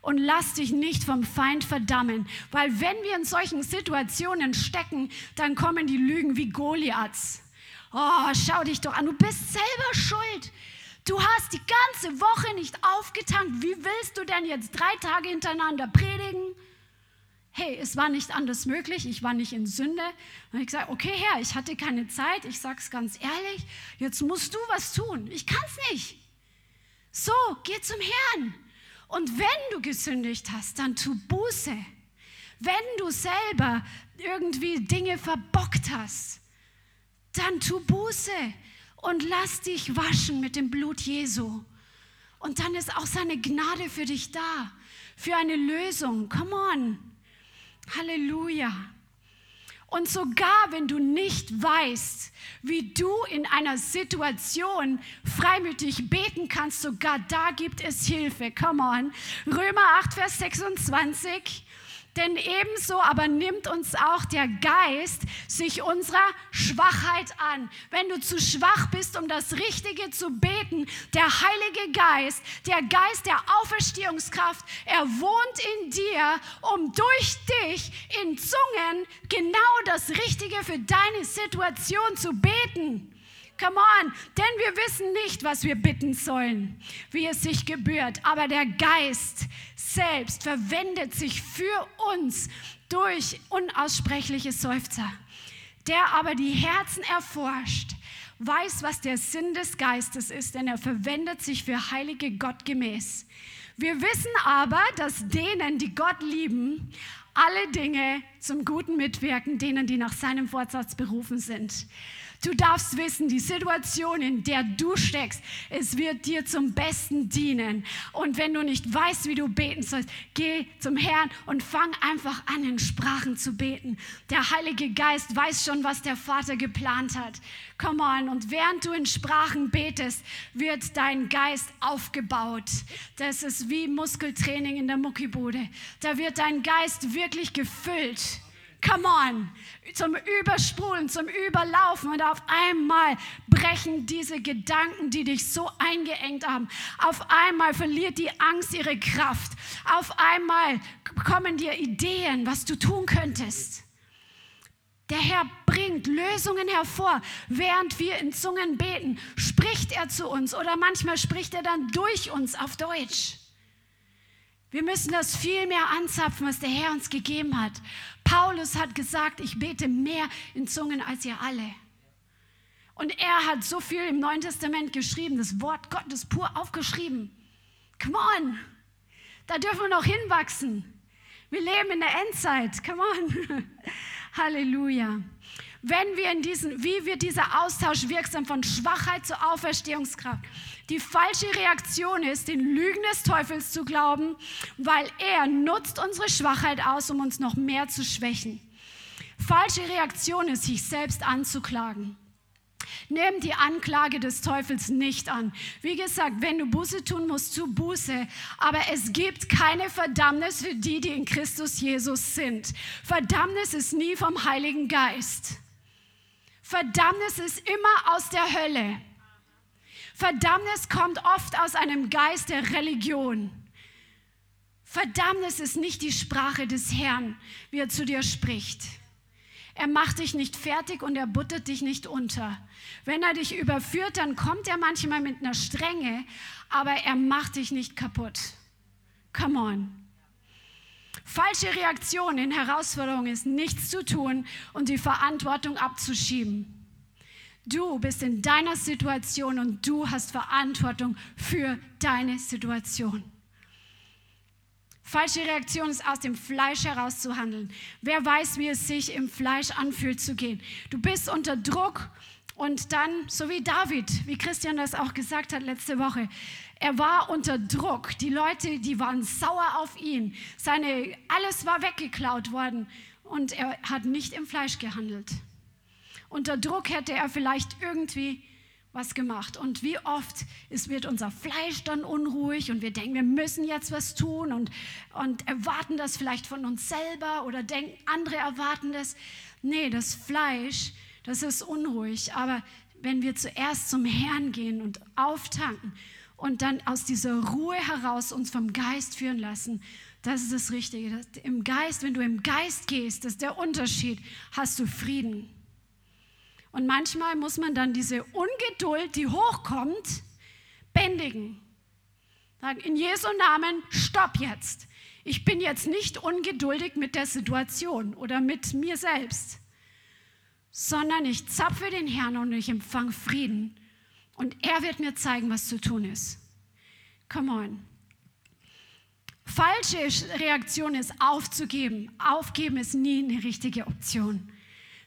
Und lass dich nicht vom Feind verdammen, weil wenn wir in solchen Situationen stecken, dann kommen die Lügen wie Goliaths. Oh, schau dich doch an, du bist selber schuld. Du hast die ganze Woche nicht aufgetankt. Wie willst du denn jetzt drei Tage hintereinander predigen? Hey, es war nicht anders möglich. Ich war nicht in Sünde. Und ich gesagt, okay, Herr, ich hatte keine Zeit. Ich sag's ganz ehrlich. Jetzt musst du was tun. Ich kann's nicht. So, geh zum Herrn. Und wenn du gesündigt hast, dann tu Buße. Wenn du selber irgendwie Dinge verbockt hast, dann tu Buße und lass dich waschen mit dem Blut Jesu. Und dann ist auch seine Gnade für dich da, für eine Lösung. Come on. Halleluja. Und sogar wenn du nicht weißt, wie du in einer Situation freimütig beten kannst, sogar da gibt es Hilfe. Come on. Römer 8, Vers 26. Denn ebenso aber nimmt uns auch der Geist sich unserer Schwachheit an. Wenn du zu schwach bist, um das Richtige zu beten, der Heilige Geist, der Geist der Auferstehungskraft, er wohnt in dir, um durch dich in Zungen genau das Richtige für deine Situation zu beten. Come on, denn wir wissen nicht, was wir bitten sollen, wie es sich gebührt. Aber der Geist selbst verwendet sich für uns durch unaussprechliche Seufzer. Der aber die Herzen erforscht, weiß, was der Sinn des Geistes ist, denn er verwendet sich für heilige Gott gemäß. Wir wissen aber, dass denen, die Gott lieben, alle Dinge zum Guten mitwirken, denen, die nach seinem Vorsatz berufen sind. Du darfst wissen, die Situation, in der du steckst, es wird dir zum Besten dienen. Und wenn du nicht weißt, wie du beten sollst, geh zum Herrn und fang einfach an, in Sprachen zu beten. Der Heilige Geist weiß schon, was der Vater geplant hat. Come on. Und während du in Sprachen betest, wird dein Geist aufgebaut. Das ist wie Muskeltraining in der Muckibude. Da wird dein Geist wirklich gefüllt come on, zum Übersprudeln, zum Überlaufen. Und auf einmal brechen diese Gedanken, die dich so eingeengt haben. Auf einmal verliert die Angst ihre Kraft. Auf einmal kommen dir Ideen, was du tun könntest. Der Herr bringt Lösungen hervor. Während wir in Zungen beten, spricht er zu uns oder manchmal spricht er dann durch uns auf Deutsch. Wir müssen das viel mehr anzapfen, was der Herr uns gegeben hat. Paulus hat gesagt, ich bete mehr in Zungen als ihr alle. Und er hat so viel im Neuen Testament geschrieben, das Wort Gottes pur aufgeschrieben. Come on, da dürfen wir noch hinwachsen. Wir leben in der Endzeit. Come on. <laughs> Halleluja wenn wir in diesen, wie wird dieser Austausch wirksam von Schwachheit zur Auferstehungskraft? Die falsche Reaktion ist, den Lügen des Teufels zu glauben, weil er nutzt unsere Schwachheit aus, um uns noch mehr zu schwächen. Falsche Reaktion ist, sich selbst anzuklagen. Nimm die Anklage des Teufels nicht an. Wie gesagt, wenn du Buße tun musst, tu Buße. Aber es gibt keine Verdammnis für die, die in Christus Jesus sind. Verdammnis ist nie vom Heiligen Geist. Verdammnis ist immer aus der Hölle. Verdammnis kommt oft aus einem Geist der Religion. Verdammnis ist nicht die Sprache des Herrn, wie er zu dir spricht. Er macht dich nicht fertig und er buttert dich nicht unter. Wenn er dich überführt, dann kommt er manchmal mit einer Strenge, aber er macht dich nicht kaputt. Come on. Falsche Reaktion in Herausforderungen ist nichts zu tun und die Verantwortung abzuschieben. Du bist in deiner Situation und du hast Verantwortung für deine Situation. Falsche Reaktion ist aus dem Fleisch heraus zu handeln. Wer weiß, wie es sich im Fleisch anfühlt zu gehen. Du bist unter Druck und dann, so wie David, wie Christian das auch gesagt hat letzte Woche, er war unter Druck. Die Leute, die waren sauer auf ihn. Seine, alles war weggeklaut worden und er hat nicht im Fleisch gehandelt. Unter Druck hätte er vielleicht irgendwie was gemacht. Und wie oft ist, wird unser Fleisch dann unruhig und wir denken, wir müssen jetzt was tun und, und erwarten das vielleicht von uns selber oder denken, andere erwarten das. Nee, das Fleisch, das ist unruhig. Aber wenn wir zuerst zum Herrn gehen und auftanken und dann aus dieser Ruhe heraus uns vom Geist führen lassen, das ist das Richtige. Das, Im Geist, wenn du im Geist gehst, das ist der Unterschied, hast du Frieden. Und manchmal muss man dann diese Ungeduld, die hochkommt, bändigen. Sagen, in Jesu Namen, stopp jetzt. Ich bin jetzt nicht ungeduldig mit der Situation oder mit mir selbst, sondern ich zapfe den Herrn und ich empfange Frieden. Und er wird mir zeigen, was zu tun ist. Come on. Falsche Reaktion ist aufzugeben. Aufgeben ist nie eine richtige Option.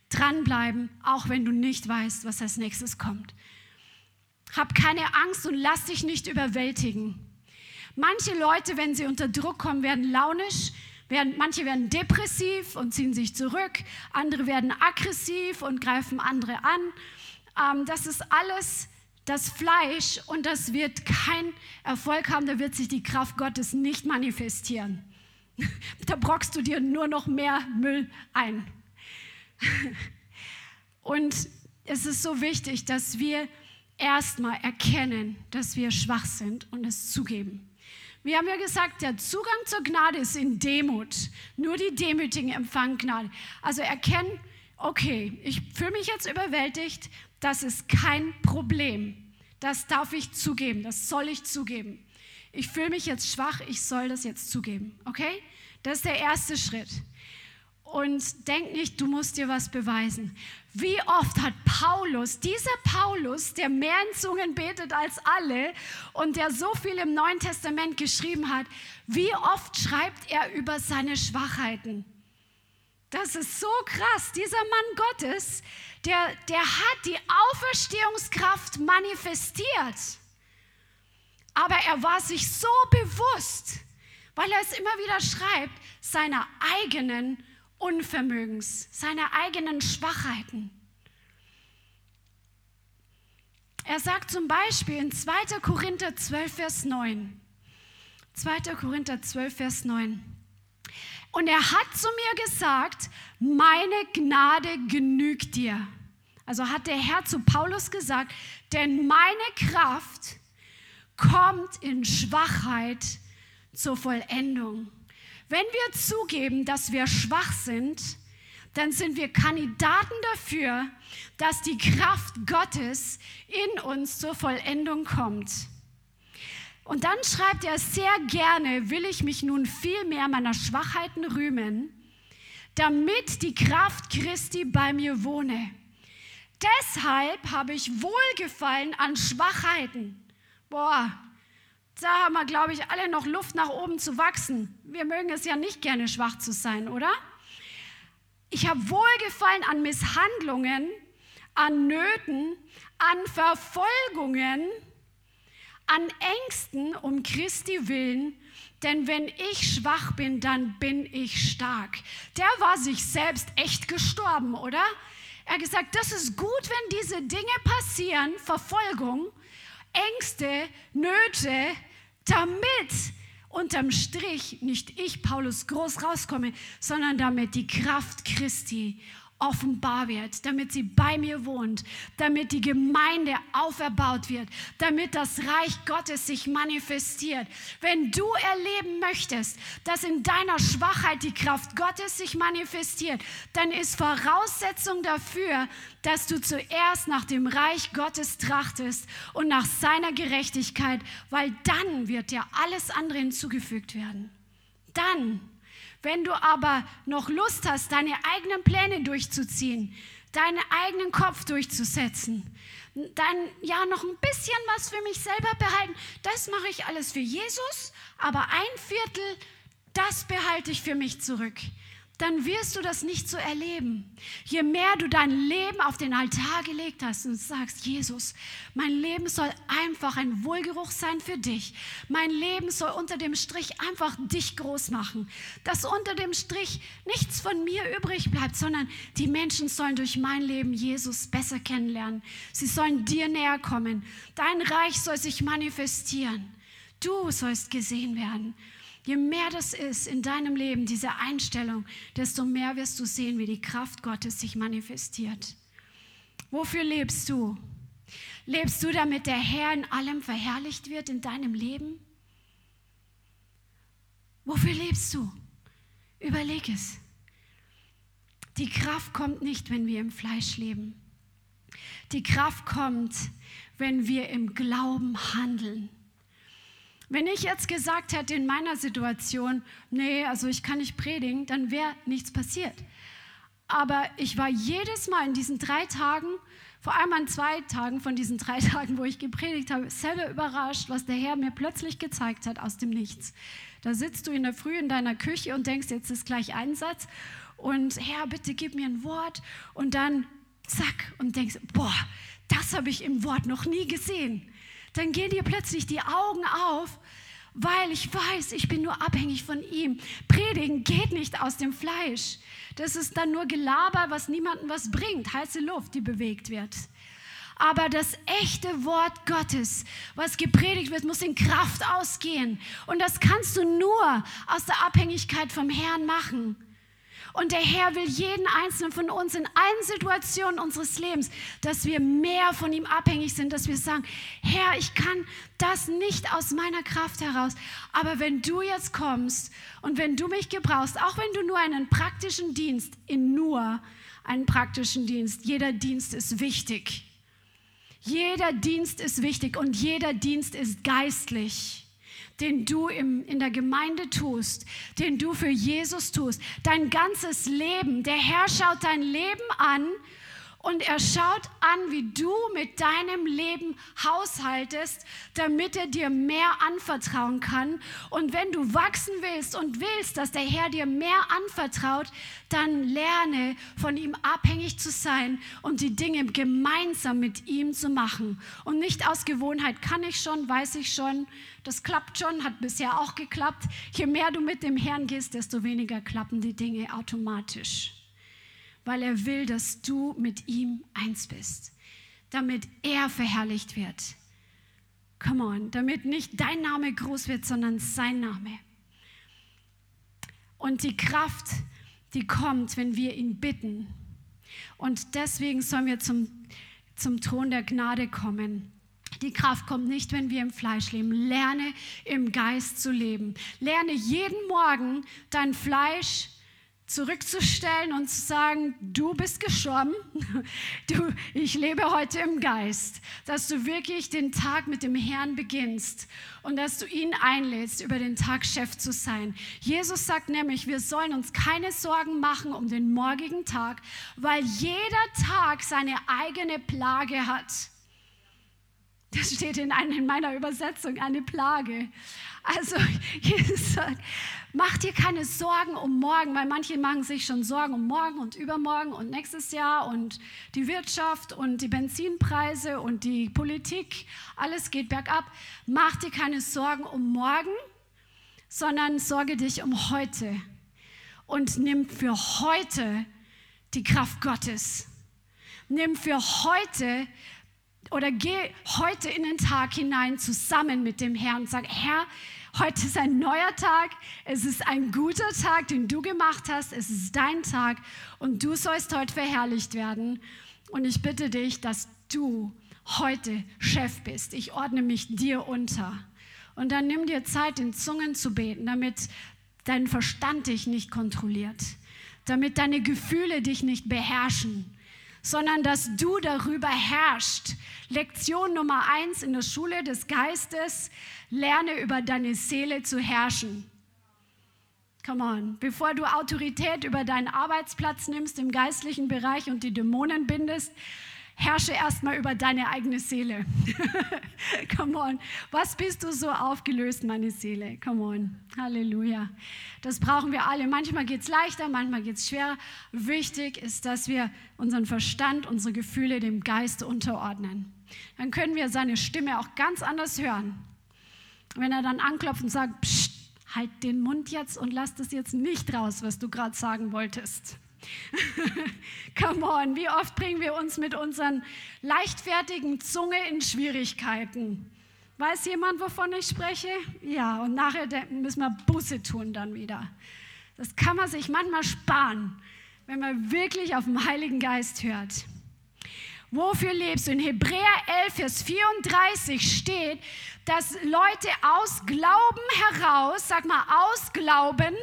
Dranbleiben, auch wenn du nicht weißt, was als nächstes kommt. Hab keine Angst und lass dich nicht überwältigen. Manche Leute, wenn sie unter Druck kommen, werden launisch, werden, manche werden depressiv und ziehen sich zurück, andere werden aggressiv und greifen andere an. Ähm, das ist alles das Fleisch und das wird keinen Erfolg haben, da wird sich die Kraft Gottes nicht manifestieren. <laughs> Da brockst du dir nur noch mehr Müll ein. <laughs> Und es ist so wichtig, dass wir erstmal erkennen, dass wir schwach sind und es zugeben. Wir haben ja gesagt, der Zugang zur Gnade ist in Demut. Nur die Demütigen empfangen Gnade. Also erkennen, okay, ich fühle mich jetzt überwältigt, das ist kein Problem. Das darf ich zugeben, das soll ich zugeben. Ich fühle mich jetzt schwach, ich soll das jetzt zugeben. Okay? Das ist der erste Schritt und denk nicht, du musst dir was beweisen. Wie oft hat Paulus, dieser Paulus, der mehr in Zungen betet als alle und der so viel im Neuen Testament geschrieben hat, wie oft schreibt er über seine Schwachheiten? Das ist so krass. Dieser Mann Gottes, der, der hat die Auferstehungskraft manifestiert. Aber er war sich so bewusst, weil er es immer wieder schreibt, seiner eigenen Unvermögens, seiner eigenen Schwachheiten. Er sagt zum Beispiel in 2. Korinther 12, Vers 9, 2. Korinther 12, Vers 9, und er hat zu mir gesagt, meine Gnade genügt dir. Also hat der Herr zu Paulus gesagt, denn meine Kraft kommt in Schwachheit zur Vollendung. Wenn wir zugeben, dass wir schwach sind, dann sind wir Kandidaten dafür, dass die Kraft Gottes in uns zur Vollendung kommt. Und dann schreibt er sehr gerne, will ich mich nun viel mehr meiner Schwachheiten rühmen, damit die Kraft Christi bei mir wohne. Deshalb habe ich Wohlgefallen an Schwachheiten. Boah, da haben wir, glaube ich, alle noch Luft nach oben zu wachsen. Wir mögen es ja nicht gerne, schwach zu sein, oder? Ich habe Wohlgefallen an Misshandlungen, an Nöten, an Verfolgungen, an Ängsten um Christi willen, denn wenn ich schwach bin, dann bin ich stark. Der war sich selbst echt gestorben, oder? Er hat gesagt, das ist gut, wenn diese Dinge passieren, Verfolgung, Ängste, Nöte, damit unterm Strich nicht ich, Paulus, groß rauskomme, sondern damit die Kraft Christi offenbar wird, damit sie bei mir wohnt, damit die Gemeinde auferbaut wird, damit das Reich Gottes sich manifestiert. Wenn du erleben möchtest, dass in deiner Schwachheit die Kraft Gottes sich manifestiert, dann ist Voraussetzung dafür, dass du zuerst nach dem Reich Gottes trachtest und nach seiner Gerechtigkeit, weil dann wird dir alles andere hinzugefügt werden. Dann wenn du aber noch Lust hast, deine eigenen Pläne durchzuziehen, deinen eigenen Kopf durchzusetzen, dann ja noch ein bisschen was für mich selber behalten, das mache ich alles für Jesus, aber ein Viertel, das behalte ich für mich zurück dann wirst du das nicht so erleben. Je mehr du dein Leben auf den Altar gelegt hast und sagst, Jesus, mein Leben soll einfach ein Wohlgeruch sein für dich. Mein Leben soll unter dem Strich einfach dich groß machen. Dass unter dem Strich nichts von mir übrig bleibt, sondern die Menschen sollen durch mein Leben Jesus besser kennenlernen. Sie sollen dir näher kommen. Dein Reich soll sich manifestieren. Du sollst gesehen werden. Je mehr das ist in deinem Leben, diese Einstellung, desto mehr wirst du sehen, wie die Kraft Gottes sich manifestiert. Wofür lebst du? Lebst du, damit der Herr in allem verherrlicht wird in deinem Leben? Wofür lebst du? Überleg es. Die Kraft kommt nicht, wenn wir im Fleisch leben. Die Kraft kommt, wenn wir im Glauben handeln. Wenn ich jetzt gesagt hätte in meiner Situation, nee, also ich kann nicht predigen, dann wäre nichts passiert. Aber ich war jedes Mal in diesen drei Tagen, vor allem an zwei Tagen von diesen drei <laughs> Tagen, wo ich gepredigt habe, selber überrascht, was der Herr mir plötzlich gezeigt hat aus dem Nichts. Da sitzt du in der Früh in deiner Küche und denkst, jetzt ist gleich Einsatz und Herr, bitte gib mir ein Wort und dann zack und denkst, boah, das habe ich im Wort noch nie gesehen dann gehen dir plötzlich die Augen auf, weil ich weiß, ich bin nur abhängig von ihm. Predigen geht nicht aus dem Fleisch. Das ist dann nur Gelaber, was niemandem was bringt, heiße Luft, die bewegt wird. Aber das echte Wort Gottes, was gepredigt wird, muss in Kraft ausgehen. Und das kannst du nur aus der Abhängigkeit vom Herrn machen. Und der Herr will jeden einzelnen von uns in allen Situationen unseres Lebens, dass wir mehr von ihm abhängig sind, dass wir sagen, Herr, ich kann das nicht aus meiner Kraft heraus. Aber wenn du jetzt kommst und wenn du mich gebrauchst, auch wenn du nur einen praktischen Dienst, in nur einen praktischen Dienst, jeder Dienst ist wichtig. Jeder Dienst ist wichtig und jeder Dienst ist geistlich den du im, in der Gemeinde tust, den du für Jesus tust, dein ganzes Leben. Der Herr schaut dein Leben an und er schaut an, wie du mit deinem Leben haushaltest, damit er dir mehr anvertrauen kann. Und wenn du wachsen willst und willst, dass der Herr dir mehr anvertraut, dann lerne von ihm abhängig zu sein und die Dinge gemeinsam mit ihm zu machen. Und nicht aus Gewohnheit kann ich schon, weiß ich schon, das klappt schon, hat bisher auch geklappt. Je mehr du mit dem Herrn gehst, desto weniger klappen die Dinge automatisch weil er will, dass du mit ihm eins bist, damit er verherrlicht wird. Come on, damit nicht dein Name groß wird, sondern sein Name. Und die Kraft, die kommt, wenn wir ihn bitten. Und deswegen sollen wir zum, zum Thron der Gnade kommen. Die Kraft kommt nicht, wenn wir im Fleisch leben. Lerne im Geist zu leben. Lerne jeden Morgen dein Fleisch zurückzustellen und zu sagen, du bist gestorben, <laughs> du, ich lebe heute im Geist, dass du wirklich den Tag mit dem Herrn beginnst und dass du ihn einlädst, über den Tag Chef zu sein. Jesus sagt nämlich, wir sollen uns keine Sorgen machen um den morgigen Tag, weil jeder Tag seine eigene Plage hat. Das steht in, in meiner Übersetzung, eine Plage. Also <laughs> Jesus sagt, mach dir keine Sorgen um morgen, weil manche machen sich schon Sorgen um morgen und übermorgen und nächstes Jahr und die Wirtschaft und die Benzinpreise und die Politik, alles geht bergab. Mach dir keine Sorgen um morgen, sondern sorge dich um heute und nimm für heute die Kraft Gottes. Nimm für heute oder geh heute in den Tag hinein zusammen mit dem Herrn und sag, Herr, heute ist ein neuer Tag, es ist ein guter Tag, den du gemacht hast, es ist dein Tag und du sollst heute verherrlicht werden. Und ich bitte dich, dass du heute Chef bist. Ich ordne mich dir unter. Und dann nimm dir Zeit, in Zungen zu beten, damit dein Verstand dich nicht kontrolliert, damit deine Gefühle dich nicht beherrschen, sondern dass du darüber herrschst. Lektion Nummer eins in der Schule des Geistes, lerne über deine Seele zu herrschen. Come on. Bevor du Autorität über deinen Arbeitsplatz nimmst im geistlichen Bereich und die Dämonen bindest, herrsche erstmal über deine eigene Seele. <laughs> Come on. Was bist du so aufgelöst, meine Seele? Come on. Halleluja. Das brauchen wir alle. Manchmal geht es leichter, manchmal geht es schwerer. Wichtig ist, dass wir unseren Verstand, unsere Gefühle dem Geist unterordnen. Dann können wir seine Stimme auch ganz anders hören. Wenn er dann anklopft und sagt, Psst, halt den Mund jetzt und lass das jetzt nicht raus, was du gerade sagen wolltest. <laughs> Come on, wie oft bringen wir uns mit unseren leichtfertigen Zunge in Schwierigkeiten? Weiß jemand, wovon ich spreche? Ja, und nachher müssen wir Busse tun dann wieder. Das kann man sich manchmal sparen, wenn man wirklich auf den Heiligen Geist hört. Wofür lebst du? In Hebräer 11, Vers 34 steht, dass Leute aus Glauben heraus, sag mal, aus Glauben,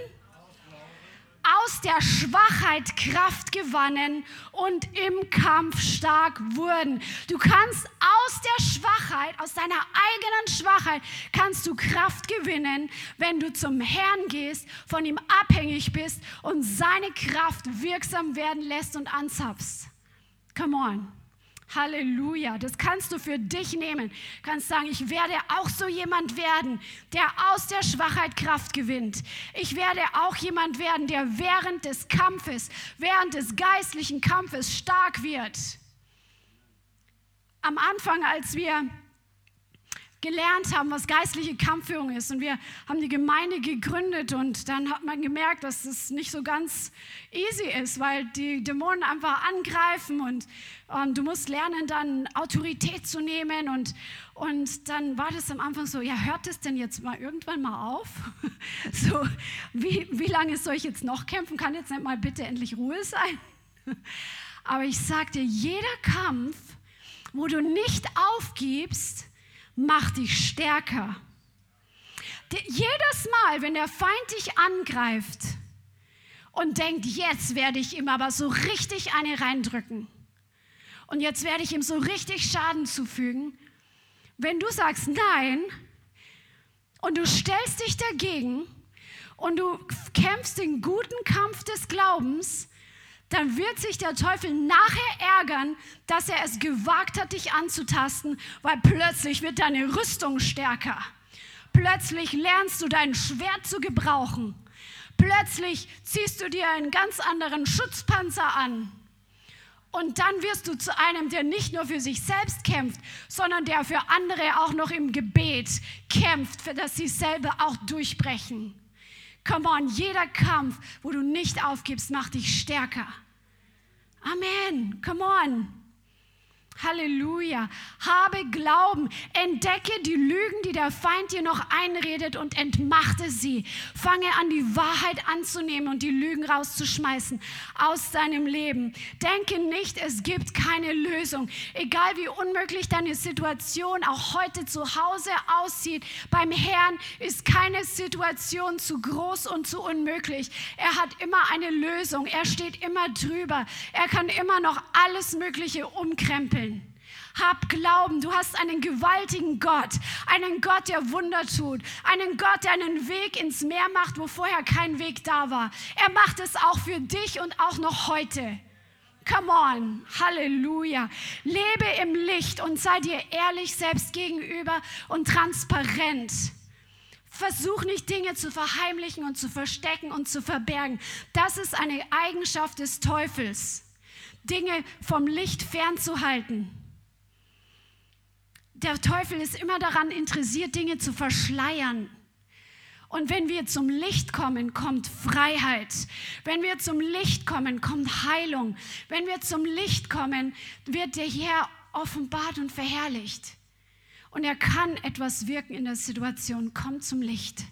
aus der Schwachheit Kraft gewannen und im Kampf stark wurden. Du kannst aus der Schwachheit, aus deiner eigenen Schwachheit, kannst du Kraft gewinnen, wenn du zum Herrn gehst, von ihm abhängig bist und seine Kraft wirksam werden lässt und anzapfst. Come on. Halleluja, das kannst du für dich nehmen. Du kannst sagen, ich werde auch so jemand werden, der aus der Schwachheit Kraft gewinnt. Ich werde auch jemand werden, der während des Kampfes, während des geistlichen Kampfes stark wird. Am Anfang, als wir gelernt haben, was geistliche Kampfführung ist. Und wir haben die Gemeinde gegründet und dann hat man gemerkt, dass es nicht so ganz easy ist, weil die Dämonen einfach angreifen und ähm, du musst lernen, dann Autorität zu nehmen. Und, und dann war das am Anfang so, ja, hört es denn jetzt mal irgendwann mal auf? <laughs> so, wie, wie lange soll ich jetzt noch kämpfen? Kann jetzt nicht mal bitte endlich Ruhe sein? <laughs> Aber ich sagte, jeder Kampf, wo du nicht aufgibst, macht dich stärker. Jedes Mal, wenn der Feind dich angreift und denkt, jetzt werde ich ihm aber so richtig eine reindrücken und jetzt werde ich ihm so richtig Schaden zufügen, wenn du sagst nein und du stellst dich dagegen und du kämpfst den guten Kampf des Glaubens, dann wird sich der Teufel nachher ärgern, dass er es gewagt hat, dich anzutasten, weil plötzlich wird deine Rüstung stärker. Plötzlich lernst du dein Schwert zu gebrauchen. Plötzlich ziehst du dir einen ganz anderen Schutzpanzer an. Und dann wirst du zu einem, der nicht nur für sich selbst kämpft, sondern der für andere auch noch im Gebet kämpft, für das sie selber auch durchbrechen. Come on, jeder Kampf, wo du nicht aufgibst, macht dich stärker. Amen. Come on. Halleluja. Habe Glauben. Entdecke die Lügen, die der Feind dir noch einredet und entmachte sie. Fange an, die Wahrheit anzunehmen und die Lügen rauszuschmeißen aus deinem Leben. Denke nicht, es gibt keine Lösung. Egal wie unmöglich deine Situation auch heute zu Hause aussieht, beim Herrn ist keine Situation zu groß und zu unmöglich. Er hat immer eine Lösung. Er steht immer drüber. Er kann immer noch alles Mögliche umkrempeln. Hab Glauben, du hast einen gewaltigen Gott, einen Gott, der Wunder tut, einen Gott, der einen Weg ins Meer macht, wo vorher kein Weg da war. Er macht es auch für dich und auch noch heute. Come on, Halleluja. Lebe im Licht und sei dir ehrlich selbst gegenüber und transparent. Versuch nicht Dinge zu verheimlichen und zu verstecken und zu verbergen. Das ist eine Eigenschaft des Teufels. Dinge vom Licht fernzuhalten. Der Teufel ist immer daran interessiert, Dinge zu verschleiern. Und wenn wir zum Licht kommen, kommt Freiheit. Wenn wir zum Licht kommen, kommt Heilung. Wenn wir zum Licht kommen, wird der Herr offenbart und verherrlicht. Und er kann etwas wirken in der Situation. Komm zum Licht.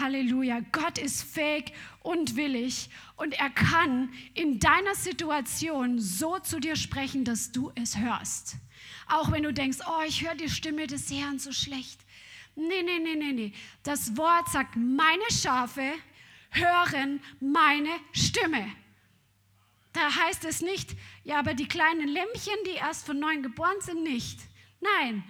Halleluja. Gott ist fähig und willig und er kann in deiner Situation so zu dir sprechen, dass du es hörst. Auch wenn du denkst, oh, ich höre die Stimme des Herrn so schlecht. Nee, nee, nee, nee, nee. Das Wort sagt, meine Schafe hören meine Stimme. Da heißt es nicht, ja, aber die kleinen Lämmchen, die erst von neuem geboren sind, nicht. Nein,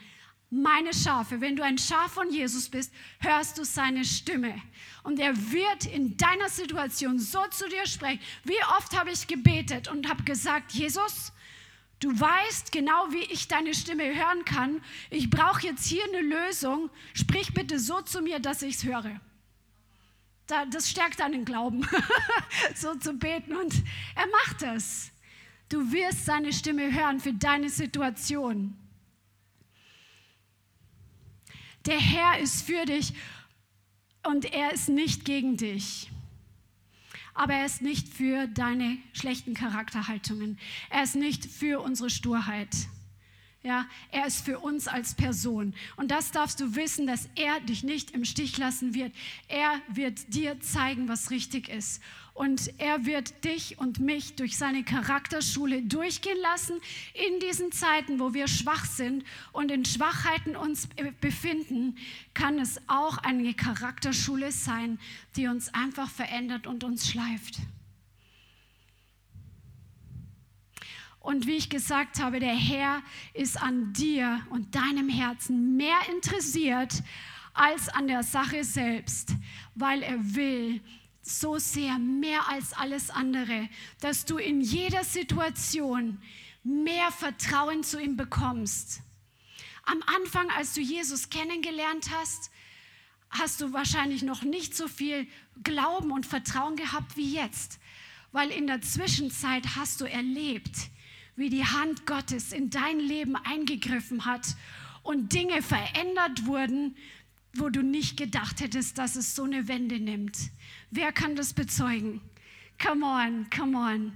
meine Schafe. Wenn du ein Schaf von Jesus bist, hörst du seine Stimme. Und er wird in deiner Situation so zu dir sprechen. Wie oft habe ich gebetet und habe gesagt, Jesus, du weißt genau, wie ich deine Stimme hören kann. Ich brauche jetzt hier eine Lösung. Sprich bitte so zu mir, dass ich es höre. Das stärkt deinen Glauben, <laughs> so zu beten. Und er macht es. Du wirst seine Stimme hören für deine Situation. Der Herr ist für dich und er ist nicht gegen dich. Aber er ist nicht für deine schlechten Charakterhaltungen. Er ist nicht für unsere Sturheit. Ja, er ist für uns als Person. Und das darfst du wissen, dass er dich nicht im Stich lassen wird. Er wird dir zeigen, was richtig ist. Und er wird dich und mich durch seine Charakterschule durchgehen lassen in diesen Zeiten, wo wir schwach sind und in Schwachheiten uns befinden, kann es auch eine Charakterschule sein, die uns einfach verändert und uns schleift. Und wie ich gesagt habe, der Herr ist an dir und deinem Herzen mehr interessiert als an der Sache selbst, weil er will so sehr, mehr als alles andere, dass du in jeder Situation mehr Vertrauen zu ihm bekommst. Am Anfang, als du Jesus kennengelernt hast, hast du wahrscheinlich noch nicht so viel Glauben und Vertrauen gehabt wie jetzt, weil in der Zwischenzeit hast du erlebt, wie die Hand Gottes in dein Leben eingegriffen hat und Dinge verändert wurden, wo du nicht gedacht hättest, dass es so eine Wende nimmt. Wer kann das bezeugen? Come on, come on.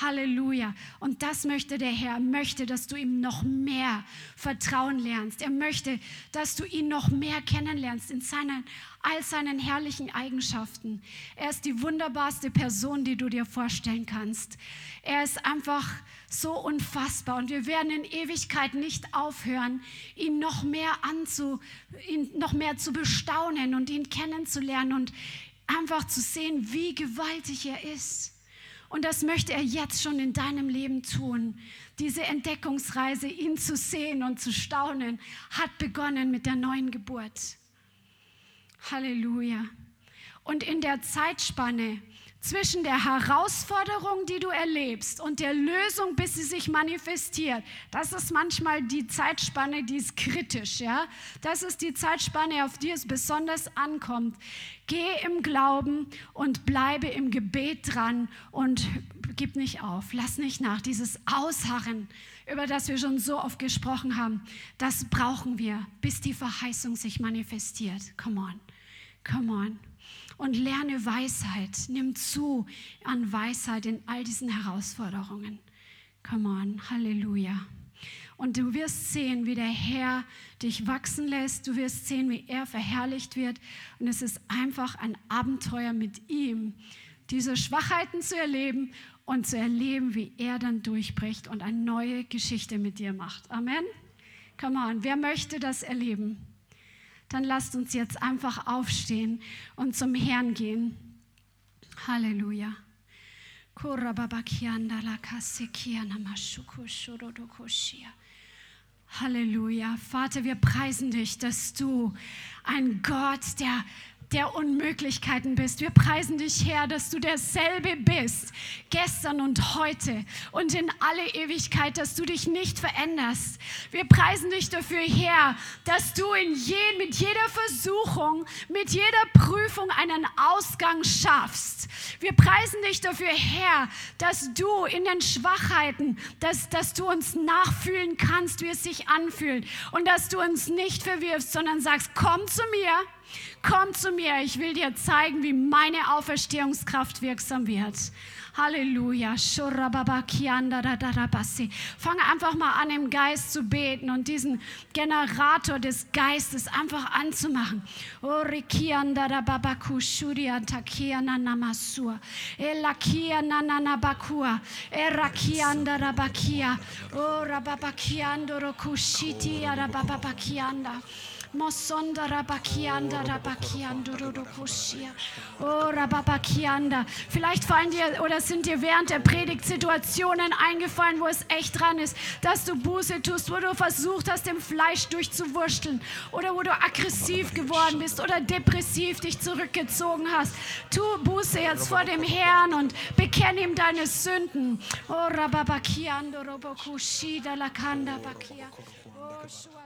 Halleluja. Und das möchte der Herr. Er möchte, dass du ihm noch mehr vertrauen lernst. Er möchte, dass du ihn noch mehr kennenlernst in seinen, all seinen herrlichen Eigenschaften. Er ist die wunderbarste Person, die du dir vorstellen kannst. Er ist einfach so unfassbar und wir werden in Ewigkeit nicht aufhören, ihn noch mehr anzu, ihn noch mehr zu bestaunen und ihn kennenzulernen und einfach zu sehen, wie gewaltig er ist. Und das möchte er jetzt schon in deinem Leben tun. Diese Entdeckungsreise, ihn zu sehen und zu staunen, hat begonnen mit der neuen Geburt. Halleluja. Und in der Zeitspanne zwischen der Herausforderung, die du erlebst, und der Lösung, bis sie sich manifestiert, das ist manchmal die Zeitspanne, die ist kritisch. Ja? Das ist die Zeitspanne, auf die es besonders ankommt. Geh im Glauben und bleibe im Gebet dran und gib nicht auf, lass nicht nach. Dieses Ausharren, über das wir schon so oft gesprochen haben, das brauchen wir, bis die Verheißung sich manifestiert. Come on, come on und lerne Weisheit. Nimm zu an Weisheit in all diesen Herausforderungen. Come on, Halleluja. Und du wirst sehen, wie der Herr dich wachsen lässt. Du wirst sehen, wie er verherrlicht wird. Und es ist einfach ein Abenteuer mit ihm, diese Schwachheiten zu erleben und zu erleben, wie er dann durchbricht und eine neue Geschichte mit dir macht. Amen. Come on, wer möchte das erleben? Dann lasst uns jetzt einfach aufstehen und zum Herrn gehen. Halleluja. Halleluja. Vater, wir preisen dich, dass du ein Gott der der Unmöglichkeiten bist. Wir preisen dich, Herr, dass du derselbe bist, gestern und heute und in alle Ewigkeit, dass du dich nicht veränderst. Wir preisen dich dafür, Herr, dass du in je, mit jeder Versuchung, mit jeder Prüfung einen Ausgang schaffst. Wir preisen dich dafür, Herr, dass du in den Schwachheiten, dass, dass du uns nachfühlen kannst, wie es sich anfühlt und dass du uns nicht verwirfst, sondern sagst, komm zu mir Komm zu mir, ich will dir zeigen, wie meine Auferstehungskraft wirksam wird. Halleluja. Fange einfach mal an, im Geist zu beten und diesen Generator des Geistes einfach anzumachen. Elakia Mosonda rabakianda rabakiando rodokushia. Oh rababakianda. Vielleicht fallen dir oder sind dir während der Predigt Situationen eingefallen, wo es echt dran ist, dass du Buße tust, wo du versucht hast, dem Fleisch durchzuwurschteln oder wo du aggressiv geworden bist oder depressiv dich zurückgezogen hast. Tu Buße jetzt vor dem Herrn und bekenn ihm deine Sünden. Oh rababakiando robokushida lakanda bakia. Oh,